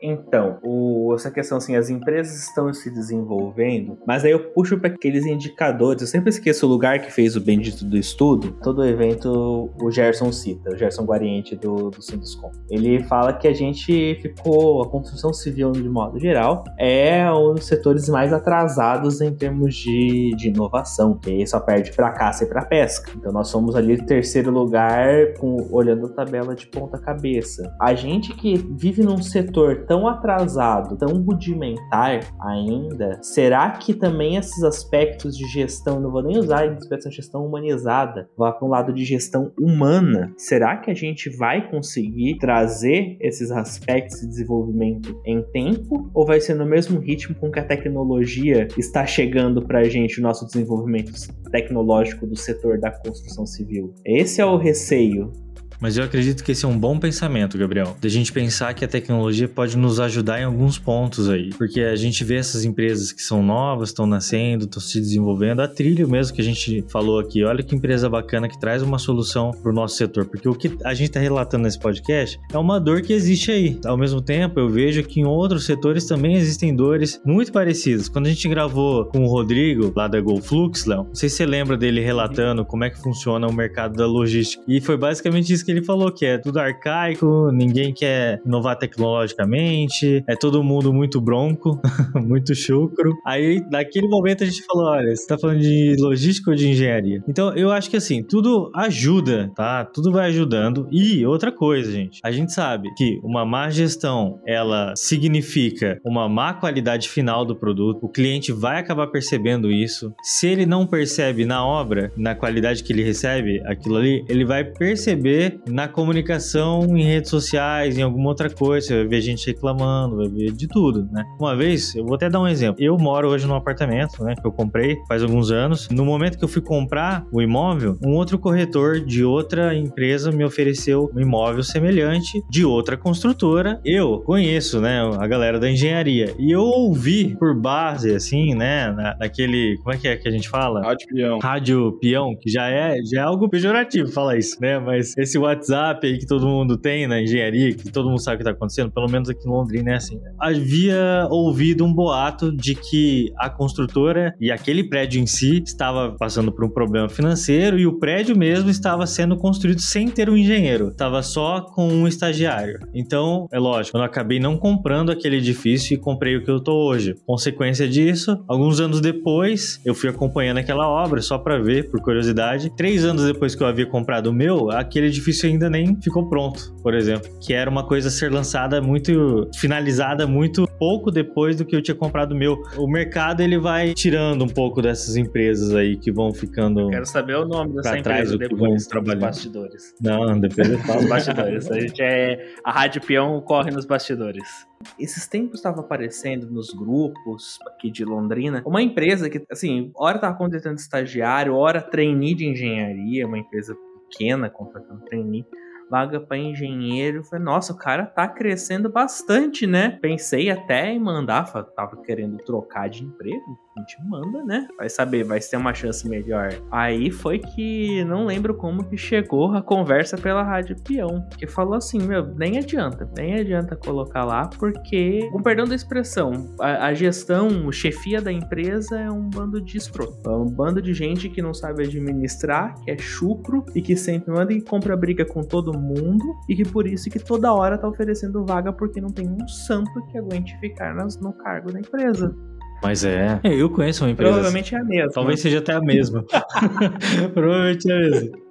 Então, o, essa questão assim, as empresas estão se desenvolvendo, mas aí eu puxo para aqueles indicadores. Eu sempre esqueço o lugar que fez o bendito do estudo. Todo evento o Gerson cita, o Gerson Guariente do, do Sinduscom. Ele fala que a gente ficou, a construção civil de modo geral, é um dos setores mais atrasados em termos de, de inovação, que só perde para caça e para pesca. Então nós somos ali terceiro lugar, com, olhando a tabela de ponta cabeça. A gente que vive num setor tão atrasado, tão rudimentar ainda, será que também esses aspectos de gestão, não vou nem usar a expressão gestão humanizada, vá para um lado de gestão humana, será que a gente vai conseguir trazer esses aspectos de desenvolvimento em tempo ou vai ser no mesmo ritmo com que a tecnologia está chegando para a gente, o nosso desenvolvimento tecnológico do setor da construção civil? Esse é o receio mas eu acredito que esse é um bom pensamento, Gabriel. De a gente pensar que a tecnologia pode nos ajudar em alguns pontos aí. Porque a gente vê essas empresas que são novas, estão nascendo, estão se desenvolvendo. A trilho mesmo que a gente falou aqui. Olha que empresa bacana que traz uma solução para o nosso setor. Porque o que a gente está relatando nesse podcast é uma dor que existe aí. Ao mesmo tempo, eu vejo que em outros setores também existem dores muito parecidas. Quando a gente gravou com o Rodrigo, lá da GoFlux, Léo, não sei se você lembra dele relatando como é que funciona o mercado da logística. E foi basicamente isso que ele falou, que é tudo arcaico, ninguém quer inovar tecnologicamente, é todo mundo muito bronco, [laughs] muito chucro. Aí, naquele momento, a gente falou: olha, você tá falando de logística ou de engenharia? Então, eu acho que assim, tudo ajuda, tá? Tudo vai ajudando. E outra coisa, gente, a gente sabe que uma má gestão ela significa uma má qualidade final do produto, o cliente vai acabar percebendo isso. Se ele não percebe na obra, na qualidade que ele recebe aquilo ali, ele vai perceber na comunicação em redes sociais, em alguma outra coisa, você vai ver gente reclamando, vai ver de tudo, né? Uma vez, eu vou até dar um exemplo. Eu moro hoje num apartamento, né, que eu comprei faz alguns anos. No momento que eu fui comprar o imóvel, um outro corretor de outra empresa me ofereceu um imóvel semelhante de outra construtora. Eu conheço, né, a galera da engenharia. E eu ouvi por base, assim, né, na, naquele, como é que é que a gente fala? Rádio peão. Rádio peão, que já é, já é algo pejorativo falar isso, né? Mas esse WhatsApp aí que todo mundo tem na engenharia, que todo mundo sabe o que tá acontecendo, pelo menos aqui em Londrina é assim. Havia ouvido um boato de que a construtora e aquele prédio em si estava passando por um problema financeiro e o prédio mesmo estava sendo construído sem ter um engenheiro, estava só com um estagiário. Então, é lógico, eu acabei não comprando aquele edifício e comprei o que eu tô hoje. Consequência disso, alguns anos depois, eu fui acompanhando aquela obra só para ver, por curiosidade. Três anos depois que eu havia comprado o meu, aquele edifício serviço ainda nem ficou pronto, por exemplo. Que era uma coisa a ser lançada muito, finalizada muito pouco depois do que eu tinha comprado o meu. O mercado ele vai tirando um pouco dessas empresas aí que vão ficando. Quero saber o nome dessa trás empresa depois dos bastidores. Não, depois eu Os falo. bastidores. A gente é. A Rádio Peão corre nos bastidores. Esses tempos estava aparecendo nos grupos aqui de Londrina uma empresa que, assim, hora tava contratando estagiário, hora trainee de engenharia, uma empresa pequena contratando trainee. Vaga para engenheiro. Falei, nossa, o cara tá crescendo bastante, né? Pensei até em mandar, tava querendo trocar de emprego. A gente manda, né? Vai saber, vai ter uma chance melhor. Aí foi que não lembro como que chegou a conversa pela Rádio Peão, que falou assim, meu, nem adianta, nem adianta colocar lá, porque, com perdão da expressão, a, a gestão, o chefia da empresa é um bando de escroto. É um bando de gente que não sabe administrar, que é chucro e que sempre manda e compra briga com todo mundo e que por isso que toda hora tá oferecendo vaga porque não tem um santo que aguente ficar nas- no cargo da empresa. Mas é. É, Eu conheço uma empresa. Provavelmente é a mesma. Talvez seja até a mesma. [laughs] Provavelmente é a mesma.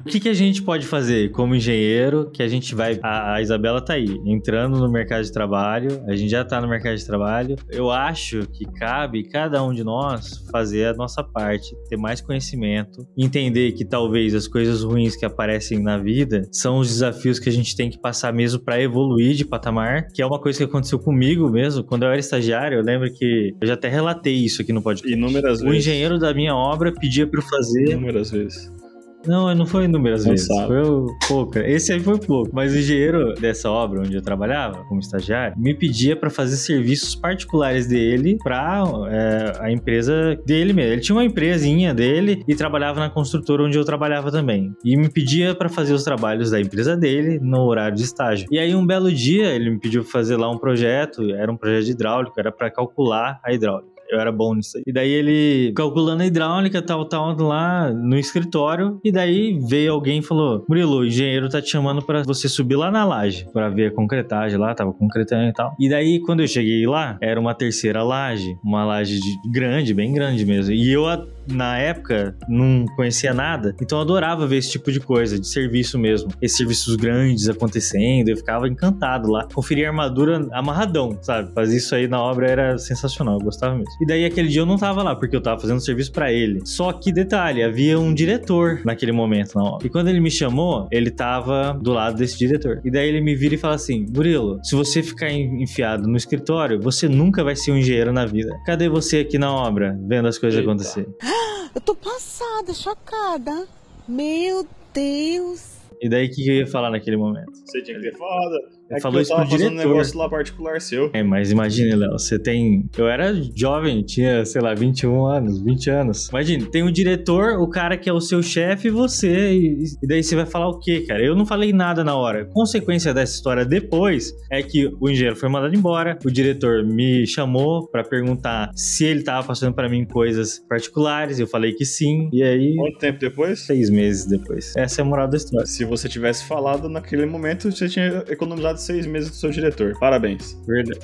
O que, que a gente pode fazer como engenheiro? Que a gente vai. A, a Isabela tá aí, entrando no mercado de trabalho. A gente já tá no mercado de trabalho. Eu acho que cabe cada um de nós fazer a nossa parte, ter mais conhecimento, entender que talvez as coisas ruins que aparecem na vida são os desafios que a gente tem que passar mesmo para evoluir de patamar, que é uma coisa que aconteceu comigo mesmo. Quando eu era estagiário, eu lembro que eu já até relatei isso aqui no podcast. Inúmeras O vezes. engenheiro da minha obra pedia pra eu fazer. Inúmeras vezes. Não, não foi inúmeras vezes. Cansado. Foi pouca. Esse aí foi pouco. Mas o engenheiro dessa obra, onde eu trabalhava, como estagiário, me pedia pra fazer serviços particulares dele pra é, a empresa dele mesmo. Ele tinha uma empresinha dele e trabalhava na construtora onde eu trabalhava também. E me pedia pra fazer os trabalhos da empresa dele no horário de estágio. E aí, um belo dia, ele me pediu pra fazer lá um projeto. Era um projeto de hidráulico, era pra calcular a hidráulica. Eu era bom nisso aí. E daí ele calculando a hidráulica, tal, tal, lá no escritório. E daí veio alguém e falou: Murilo, o engenheiro tá te chamando pra você subir lá na laje, pra ver a concretagem lá, tava concretando e tal. E daí, quando eu cheguei lá, era uma terceira laje, uma laje de- grande, bem grande mesmo. E eu, na época, não conhecia nada, então eu adorava ver esse tipo de coisa, de serviço mesmo. Esses serviços grandes acontecendo, eu ficava encantado lá. Conferia a armadura amarradão, sabe? Fazer isso aí na obra era sensacional, eu gostava mesmo. E daí aquele dia eu não tava lá, porque eu tava fazendo serviço pra ele. Só que detalhe, havia um diretor naquele momento na obra. E quando ele me chamou, ele tava do lado desse diretor. E daí ele me vira e fala assim: Murilo, se você ficar en- enfiado no escritório, você nunca vai ser um engenheiro na vida. Cadê você aqui na obra, vendo as coisas Eita. acontecer? [gasps] Eu tô passada, chocada. Meu Deus. E daí o que eu ia falar naquele momento? Você tinha que ter falado. É que falou eu isso pro fazendo um diretor. negócio lá particular seu. É, mas imagine, Léo, você tem. Eu era jovem, tinha, sei lá, 21 anos, 20 anos. Imagine, tem o diretor, o cara que é o seu chefe e você. E, e daí você vai falar o quê, cara? Eu não falei nada na hora. Consequência dessa história depois é que o engenheiro foi mandado embora, o diretor me chamou pra perguntar se ele tava passando pra mim coisas particulares. Eu falei que sim. E aí, Quanto tempo depois? seis meses depois. Essa é a moral da história. Se você tivesse falado naquele momento, você tinha economizado seis meses do seu diretor. Parabéns. Verdade.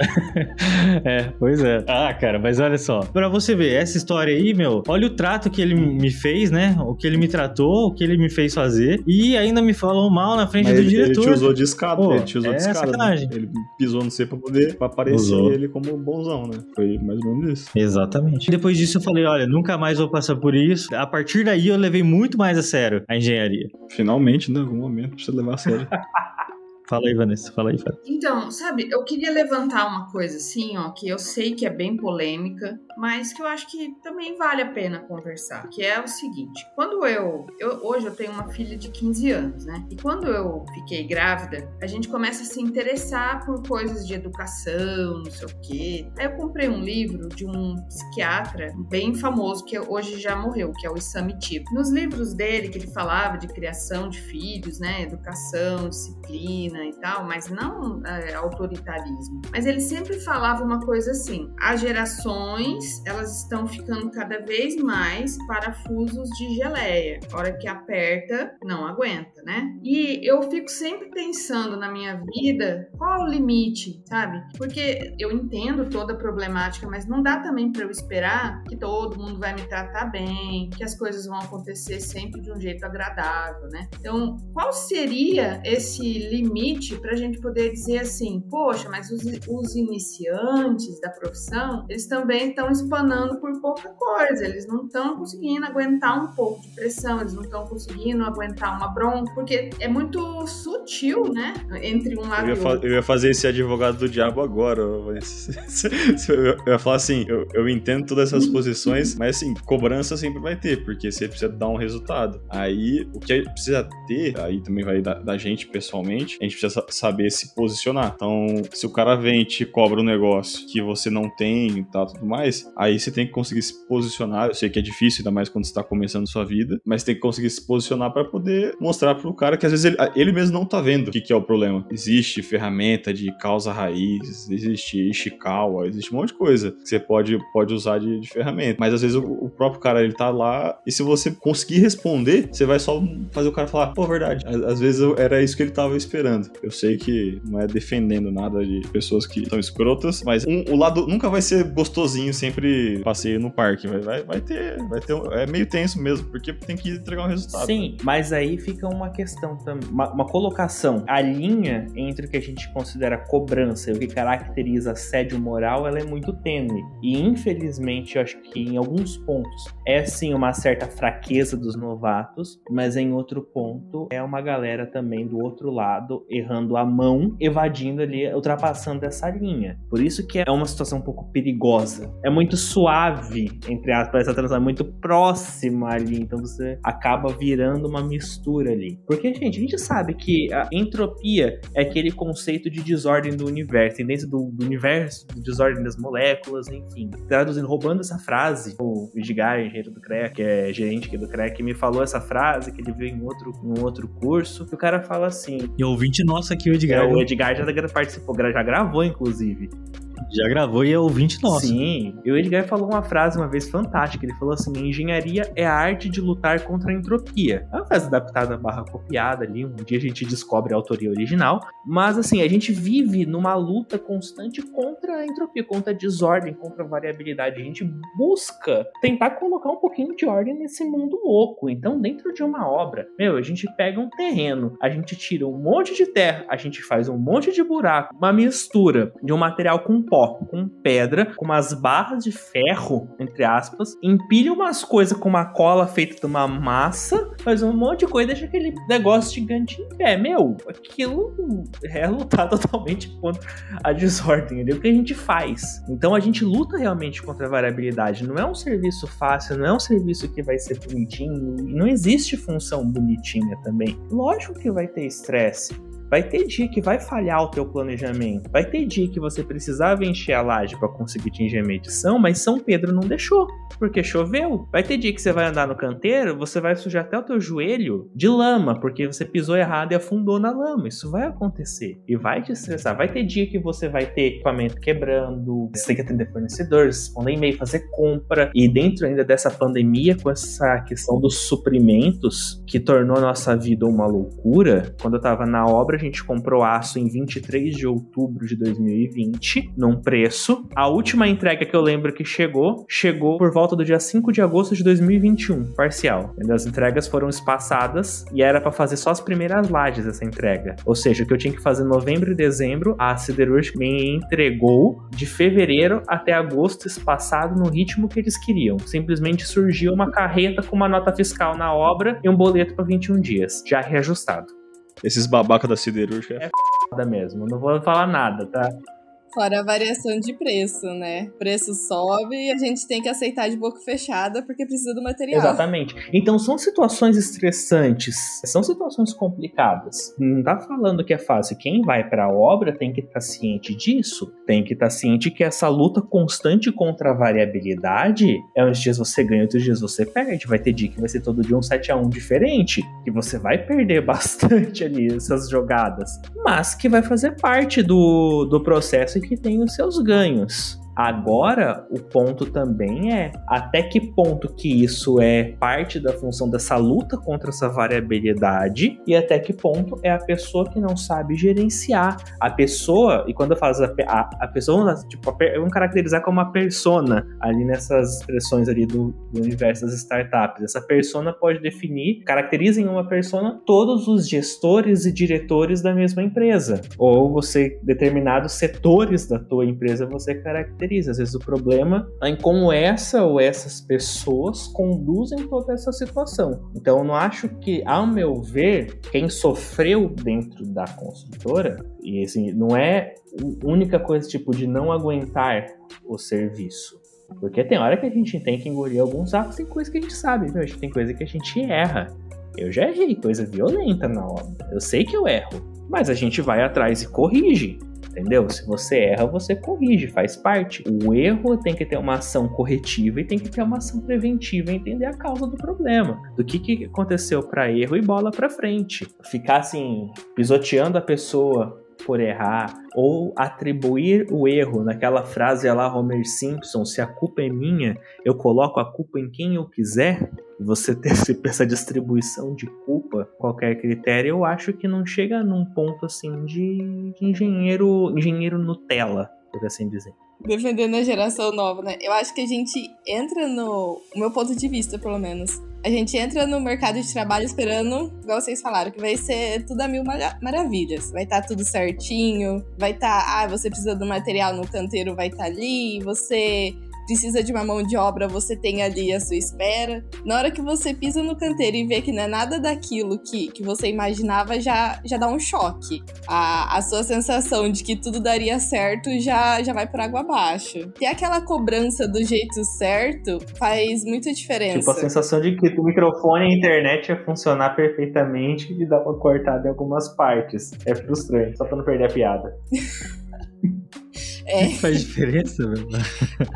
[laughs] é, pois é. Ah, cara, mas olha só. Pra você ver, essa história aí, meu, olha o trato que ele me fez, né? O que ele me tratou, o que ele me fez fazer. E ainda me falou mal na frente Mas do ele, ele diretor. te usou de escada. Pô, ele te usou é de escada. né? sacanagem. Ele pisou no C pra poder pra aparecer Usou. ele como bonzão, né? Foi mais ou menos isso. Exatamente. Depois disso eu falei, olha, nunca mais vou passar por isso. A partir daí eu levei muito mais a sério a engenharia. Finalmente, né? Em algum momento, pra você levar a sério. [laughs] Fala aí, Vanessa. Fala aí, Fábio. Então, sabe, eu queria levantar uma coisa assim, ó, que eu sei que é bem polêmica, mas que eu acho que também vale a pena conversar, que é o seguinte, quando eu, eu hoje eu tenho uma filha de 15 anos, né? E quando eu fiquei grávida, a gente começa a se interessar por coisas de educação, não sei o quê. Aí eu comprei um livro de um psiquiatra bem famoso que hoje já morreu, que é o Isami Tipo. Nos livros dele que ele falava de criação de filhos, né, educação, disciplina e tal, mas não é, autoritarismo. Mas ele sempre falava uma coisa assim: as gerações elas estão ficando cada vez mais parafusos de geleia. A hora que aperta, não aguenta, né? E eu fico sempre pensando na minha vida qual o limite, sabe? Porque eu entendo toda a problemática, mas não dá também para eu esperar que todo mundo vai me tratar bem, que as coisas vão acontecer sempre de um jeito agradável, né? Então, qual seria esse limite para a gente poder dizer assim, poxa, mas os, os iniciantes da profissão, eles também estão espanando por pouca coisa, eles não estão conseguindo aguentar um pouco de pressão, eles não estão conseguindo aguentar uma bronca, porque é muito sutil, né? Entre um lado eu e outro. Eu ia fazer esse advogado do diabo agora. [laughs] Eu ia falar assim, eu, eu entendo todas essas posições, mas assim, cobrança sempre vai ter, porque você precisa dar um resultado. Aí, o que precisa ter, aí também vai da, da gente pessoalmente, a gente precisa saber se posicionar. Então, se o cara vem e te cobra um negócio que você não tem e tal, tudo mais, aí você tem que conseguir se posicionar. Eu sei que é difícil, ainda mais quando você tá começando sua vida, mas tem que conseguir se posicionar para poder mostrar pro cara que às vezes ele, ele mesmo não tá vendo o que, que é o problema. Existe ferramenta de causa raiz, existe Ishikawa, existe um monte de coisa que você pode, pode usar de, de ferramenta. Mas às vezes o, o, próprio cara ele tá lá e se você conseguir responder, você vai só fazer o cara falar, pô, verdade. Às, vezes era isso que ele tava esperando. Eu sei que não é defendendo nada de pessoas que são escrotas, mas um, o lado nunca vai ser gostosinho sempre passeio no parque. Vai, vai, ter, vai ter. É meio tenso mesmo, porque tem que entregar um resultado. Sim, né? mas aí fica uma questão também, uma, uma colocação. A linha entre o que a gente considera cobrança e o que caracteriza assédio moral, ela é muito tênue. E infelizmente, eu acho que em alguns pontos é sim uma certa fraqueza dos novatos, mas em outro ponto é uma galera também do outro lado errando a mão, evadindo ali, ultrapassando essa linha. Por isso que é uma situação um pouco perigosa. É muito suave, entre aspas, essa transação é muito próxima ali, então você acaba virando uma mistura ali. Porque, gente, a gente sabe que a entropia é aquele conceito de desordem do universo, tendência do, do universo, de desordem das moléculas, enfim. Traduzindo, roubando essa frase, o Edgar, engenheiro do CREA, que é gerente aqui do CREA, que me falou essa frase, que ele viu em outro, em outro curso, o cara fala assim... E ouvinte nosso aqui, o Edgar. É, o Edgar já participou, já gravou, inclusive. Já gravou e é ouvinte nosso. Sim. E o Edgar falou uma frase uma vez fantástica. Ele falou assim: engenharia é a arte de lutar contra a entropia. É uma frase adaptada barra copiada ali. Um dia a gente descobre a autoria original. Mas assim, a gente vive numa luta constante contra a entropia, contra a desordem, contra a variabilidade. A gente busca tentar colocar um pouquinho de ordem nesse mundo louco. Então, dentro de uma obra, meu, a gente pega um terreno, a gente tira um monte de terra, a gente faz um monte de buraco, uma mistura de um material com pó, com pedra, com umas barras de ferro, entre aspas, empilha umas coisas com uma cola feita de uma massa, faz um monte de coisa, deixa aquele negócio gigante em pé. Meu, aquilo é lutar [laughs] totalmente contra a desordem, entendeu? O que a gente faz. Então a gente luta realmente contra a variabilidade. Não é um serviço fácil, não é um serviço que vai ser bonitinho, não existe função bonitinha também. Lógico que vai ter estresse. Vai ter dia que vai falhar o teu planejamento. Vai ter dia que você precisava encher a laje para conseguir atingir a medição, mas São Pedro não deixou, porque choveu. Vai ter dia que você vai andar no canteiro, você vai sujar até o teu joelho de lama, porque você pisou errado e afundou na lama. Isso vai acontecer e vai te estressar. Vai ter dia que você vai ter equipamento quebrando, você tem que atender fornecedores, responder e-mail, fazer compra. E dentro ainda dessa pandemia, com essa questão dos suprimentos, que tornou a nossa vida uma loucura, quando eu tava na obra, a gente comprou aço em 23 de outubro de 2020, num preço. A última entrega que eu lembro que chegou, chegou por volta do dia 5 de agosto de 2021, parcial. As entregas foram espaçadas e era para fazer só as primeiras lajes essa entrega. Ou seja, o que eu tinha que fazer em novembro e dezembro, a siderúrgica me entregou de fevereiro até agosto espaçado no ritmo que eles queriam. Simplesmente surgiu uma carreta com uma nota fiscal na obra e um boleto para 21 dias, já reajustado. Esses babaca da siderúrgica é foda mesmo. Não vou falar nada, tá? Fora a variação de preço, né? Preço sobe e a gente tem que aceitar de boca fechada porque precisa do material. Exatamente. Então são situações estressantes, são situações complicadas. Não tá falando que é fácil. Quem vai para a obra tem que estar tá ciente disso, tem que estar tá ciente que essa luta constante contra a variabilidade é uns dias você ganha, outros dias você perde. Vai ter dia que vai ser todo dia um 7 a 1 diferente, que você vai perder [laughs] bastante ali essas jogadas, mas que vai fazer parte do, do processo que tem os seus ganhos. Agora, o ponto também é até que ponto que isso é parte da função dessa luta contra essa variabilidade e até que ponto é a pessoa que não sabe gerenciar. A pessoa, e quando eu falo a, a pessoa, tipo, vamos caracterizar como uma persona ali nessas expressões ali do, do universo das startups. Essa persona pode definir, caracteriza em uma persona todos os gestores e diretores da mesma empresa. Ou você, determinados setores da tua empresa, você caracteriza caracteriza. Às vezes o problema é em como essa ou essas pessoas conduzem toda essa situação. Então eu não acho que, ao meu ver, quem sofreu dentro da construtora, e assim, não é única coisa tipo de não aguentar o serviço. Porque tem hora que a gente tem que engolir alguns atos, tem coisa que a gente sabe, tem coisa que a gente erra. Eu já errei coisa violenta na obra. Eu sei que eu erro, mas a gente vai atrás e corrige entendeu? Se você erra, você corrige, faz parte. O erro tem que ter uma ação corretiva e tem que ter uma ação preventiva entender a causa do problema. Do que, que aconteceu para erro e bola para frente. Ficar assim, pisoteando a pessoa por errar ou atribuir o erro naquela frase lá Homer Simpson, se a culpa é minha, eu coloco a culpa em quem eu quiser. Você ter [laughs] essa distribuição de culpa, qualquer critério, eu acho que não chega num ponto assim de, de engenheiro, engenheiro Nutella, por assim dizer defendendo a geração nova, né? Eu acho que a gente entra no. O meu ponto de vista, pelo menos. A gente entra no mercado de trabalho esperando, igual vocês falaram, que vai ser tudo a mil maravilhas. Vai estar tá tudo certinho, vai estar. Tá, ah, você precisa do material no canteiro, vai estar tá ali, você precisa de uma mão de obra, você tem ali a sua espera. Na hora que você pisa no canteiro e vê que não é nada daquilo que, que você imaginava, já, já dá um choque. A, a sua sensação de que tudo daria certo já, já vai por água abaixo. Ter aquela cobrança do jeito certo faz muita diferença. Tipo, a sensação de que o microfone e a internet ia funcionar perfeitamente e dá uma cortada em algumas partes. É frustrante, só pra não perder a piada. [laughs] É. Faz diferença, velho.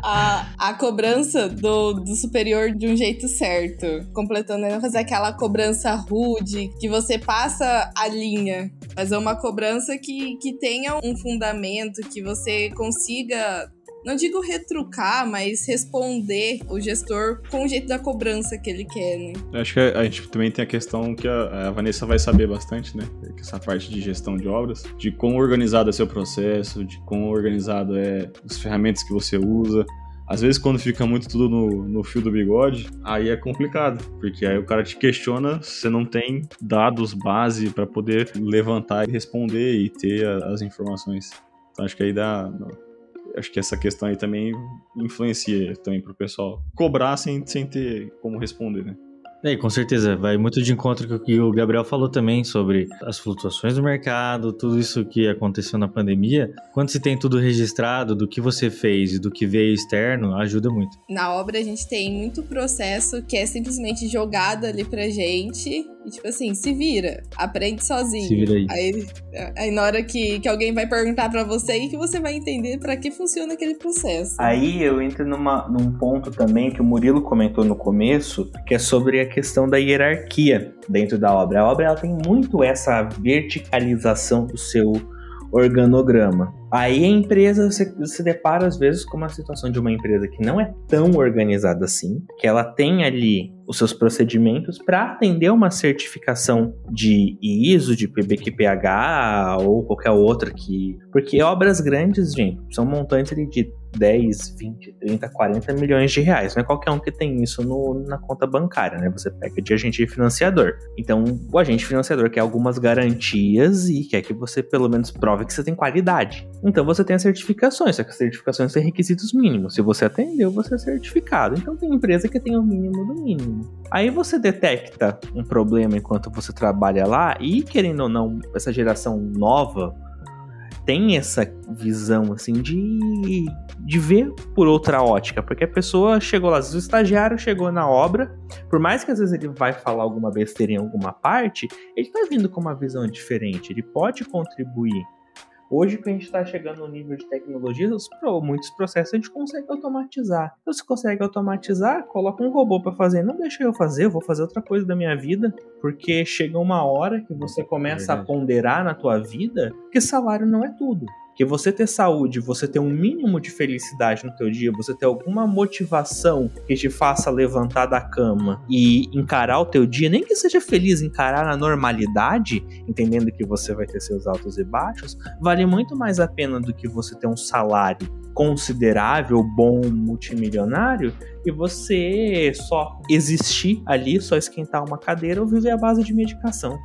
A, a cobrança do, do superior de um jeito certo. Completando, né? Fazer aquela cobrança rude, que você passa a linha. Fazer uma cobrança que, que tenha um fundamento, que você consiga não digo retrucar, mas responder o gestor com o jeito da cobrança que ele quer, né? acho que a, gente também tem a questão que a, a, Vanessa vai saber bastante, né? Essa parte de gestão de obras, de quão organizado é seu processo, de quão organizado é as ferramentas que você usa. Às vezes, quando fica muito tudo no, no fio do bigode, aí é complicado, porque aí o cara te questiona, você não tem dados base para poder levantar e responder e ter a, as informações. Então, acho que aí dá, acho que essa questão aí também influencia também pro pessoal cobrar sem, sem ter como responder, né? É, com certeza, vai muito de encontro com o que o Gabriel falou também sobre as flutuações do mercado, tudo isso que aconteceu na pandemia. Quando se tem tudo registrado do que você fez e do que veio externo, ajuda muito. Na obra a gente tem muito processo que é simplesmente jogado ali pra gente e tipo assim, se vira, aprende sozinho. Se vira aí. Aí, aí na hora que, que alguém vai perguntar para você, aí que você vai entender para que funciona aquele processo. Aí eu entro numa, num ponto também que o Murilo comentou no começo, que é sobre a questão da hierarquia dentro da obra. A obra ela tem muito essa verticalização do seu organograma. Aí a empresa se, se depara às vezes com uma situação de uma empresa que não é tão organizada assim, que ela tem ali os seus procedimentos para atender uma certificação de ISO, de PBQPH ou qualquer outra que. Porque obras grandes, gente, são montantes de 10, 20, 30, 40 milhões de reais. Não é qualquer um que tem isso no, na conta bancária, né? Você pega de agente financiador. Então, o agente financiador quer algumas garantias e quer que você pelo menos prove que você tem qualidade. Então você tem as certificações, só que as certificações têm requisitos mínimos. Se você atendeu, você é certificado. Então tem empresa que tem o mínimo do mínimo. Aí você detecta um problema enquanto você trabalha lá e, querendo ou não, essa geração nova tem essa visão assim de, de ver por outra ótica, porque a pessoa chegou lá, o estagiário chegou na obra, por mais que às vezes ele vai falar alguma besteira em alguma parte, ele tá vindo com uma visão diferente, ele pode contribuir. Hoje que a gente está chegando no nível de tecnologia, muitos processos a gente consegue automatizar. Então, se consegue automatizar, coloca um robô para fazer. Não deixa eu fazer, eu vou fazer outra coisa da minha vida, porque chega uma hora que você começa a ponderar na tua vida que salário não é tudo. Que você ter saúde, você ter um mínimo de felicidade no teu dia, você ter alguma motivação que te faça levantar da cama e encarar o teu dia, nem que seja feliz, encarar na normalidade, entendendo que você vai ter seus altos e baixos, vale muito mais a pena do que você ter um salário considerável, bom, multimilionário, e você só existir ali, só esquentar uma cadeira ou viver à base de medicação.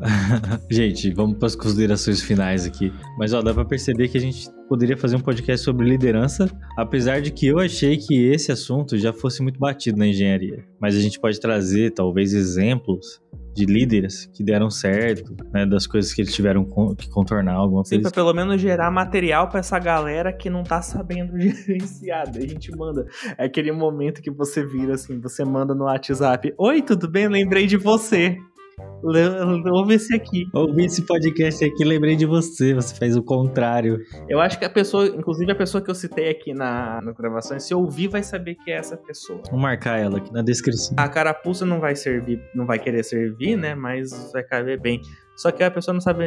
[laughs] gente, vamos para as considerações finais aqui. Mas ó, dá para perceber que a gente poderia fazer um podcast sobre liderança, apesar de que eu achei que esse assunto já fosse muito batido na engenharia. Mas a gente pode trazer talvez exemplos de líderes que deram certo, né, das coisas que eles tiveram que contornar alguma Sim, coisa. Pra pelo menos gerar material para essa galera que não tá sabendo [laughs] gerenciar. A gente manda. É aquele momento que você vira assim, você manda no WhatsApp: Oi, tudo bem? Lembrei de você. Ouve esse aqui. Ouvi esse podcast aqui, lembrei de você. Você fez o contrário. Eu acho que a pessoa, inclusive a pessoa que eu citei aqui na, na gravação, se ouvir, vai saber que é essa pessoa. Vou marcar ela aqui na descrição. A carapuça não vai servir, não vai querer servir, né? Mas vai caber bem. Só que a pessoa não sabe,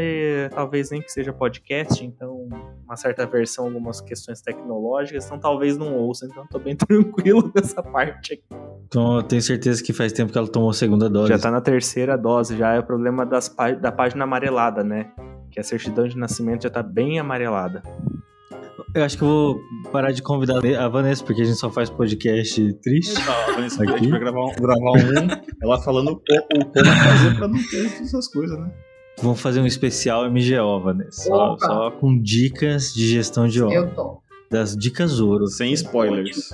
talvez nem que seja podcast, então uma certa versão, algumas questões tecnológicas, então talvez não ouça, então tô bem [laughs] tranquilo nessa parte aqui. Então eu tenho certeza que faz tempo que ela tomou a segunda dose. Já tá na terceira dose, já é o problema das, da página amarelada, né? Que a certidão de nascimento já tá bem amarelada. Eu acho que eu vou parar de convidar a Vanessa, porque a gente só faz podcast triste. Não, a Vanessa aqui. a gente vai gravar um, gravar um ela falando o como fazer pra não ter essas coisas, né? Vamos fazer um especial MGO, Vanessa. Só, só, com dicas de gestão de obra. Eu tô. Das dicas ouro. Sem spoilers.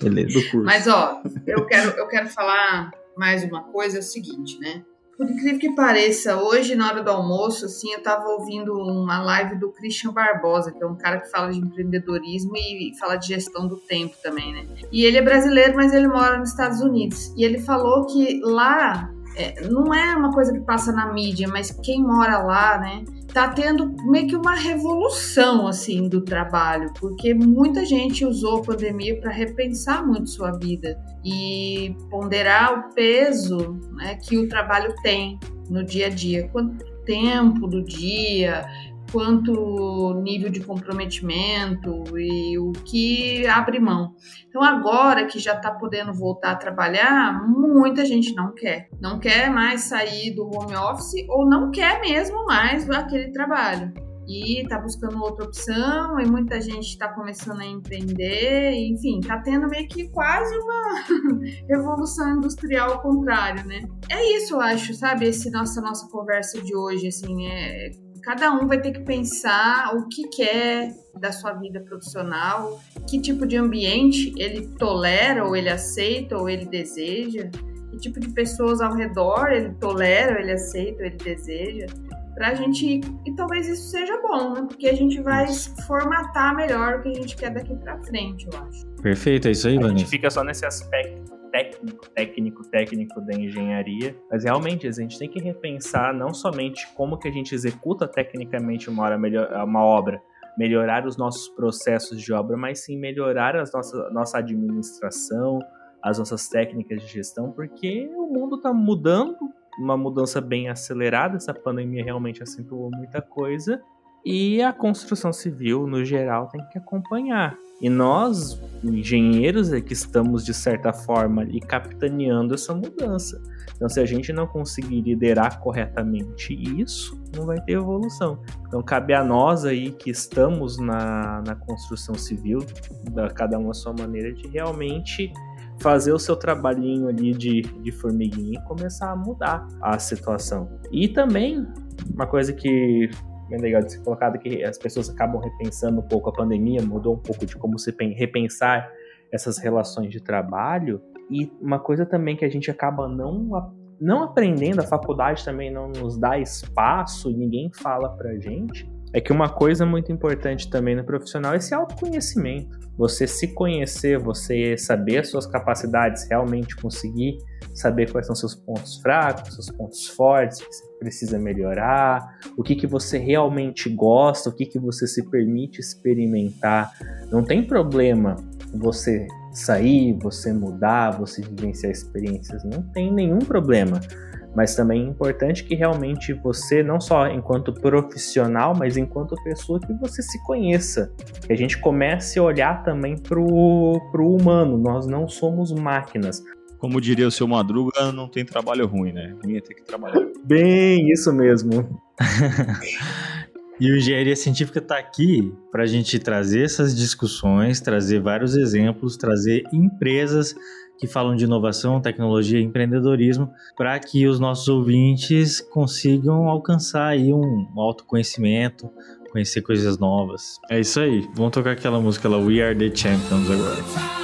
Beleza. Do curso. Mas, ó, eu quero, eu quero falar mais uma coisa, é o seguinte, né? Por incrível que pareça, hoje, na hora do almoço, assim, eu tava ouvindo uma live do Christian Barbosa, que é um cara que fala de empreendedorismo e fala de gestão do tempo também, né? E ele é brasileiro, mas ele mora nos Estados Unidos. E ele falou que lá é, não é uma coisa que passa na mídia, mas quem mora lá, né, tá tendo meio que uma revolução assim do trabalho, porque muita gente usou a pandemia para repensar muito sua vida e ponderar o peso né, que o trabalho tem no dia a dia, quanto tempo do dia, quanto nível de comprometimento e o que abre mão. Então, agora que já está podendo voltar a trabalhar, muita gente não quer. Não quer mais sair do home office ou não quer mesmo mais aquele trabalho. E está buscando outra opção, e muita gente está começando a empreender, enfim, está tendo meio que quase uma [laughs] revolução industrial ao contrário, né? É isso, eu acho, sabe? Esse nossa nossa conversa de hoje, assim, é Cada um vai ter que pensar o que quer da sua vida profissional, que tipo de ambiente ele tolera ou ele aceita ou ele deseja, que tipo de pessoas ao redor ele tolera ou ele aceita ou ele deseja, pra gente e talvez isso seja bom, né? Porque a gente vai formatar melhor o que a gente quer daqui para frente, eu acho. Perfeito, é isso aí, Vanessa. A gente fica só nesse aspecto técnico, técnico, técnico da engenharia, mas realmente a gente tem que repensar não somente como que a gente executa tecnicamente uma, hora melhor, uma obra, melhorar os nossos processos de obra, mas sim melhorar as nossa, nossa administração, as nossas técnicas de gestão, porque o mundo está mudando, uma mudança bem acelerada, essa pandemia realmente acentuou muita coisa, e a construção civil, no geral, tem que acompanhar. E nós, engenheiros, é que estamos, de certa forma, ali, capitaneando essa mudança. Então, se a gente não conseguir liderar corretamente isso, não vai ter evolução. Então, cabe a nós aí que estamos na, na construção civil, da, cada um a sua maneira, de realmente fazer o seu trabalhinho ali de, de formiguinha e começar a mudar a situação. E também, uma coisa que bem legal de ser colocado que as pessoas acabam repensando um pouco a pandemia, mudou um pouco de como se repensar essas relações de trabalho. E uma coisa também que a gente acaba não, não aprendendo, a faculdade também não nos dá espaço ninguém fala pra gente, é que uma coisa muito importante também no profissional é esse autoconhecimento. Você se conhecer, você saber as suas capacidades, realmente conseguir saber quais são seus pontos fracos, seus pontos fortes, que você precisa melhorar, o que, que você realmente gosta, o que, que você se permite experimentar. Não tem problema você sair, você mudar, você vivenciar experiências, não tem nenhum problema. Mas também é importante que realmente você, não só enquanto profissional, mas enquanto pessoa, que você se conheça. Que a gente comece a olhar também pro, pro humano. Nós não somos máquinas. Como diria o seu Madruga, não tem trabalho ruim, né? Ruim é ter que trabalhar. Bem, isso mesmo. [laughs] E o Engenharia Científica está aqui para a gente trazer essas discussões, trazer vários exemplos, trazer empresas que falam de inovação, tecnologia e empreendedorismo para que os nossos ouvintes consigam alcançar aí um autoconhecimento, conhecer coisas novas. É isso aí. Vamos tocar aquela música lá, We Are the Champions agora.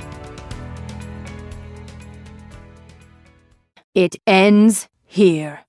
It ends here.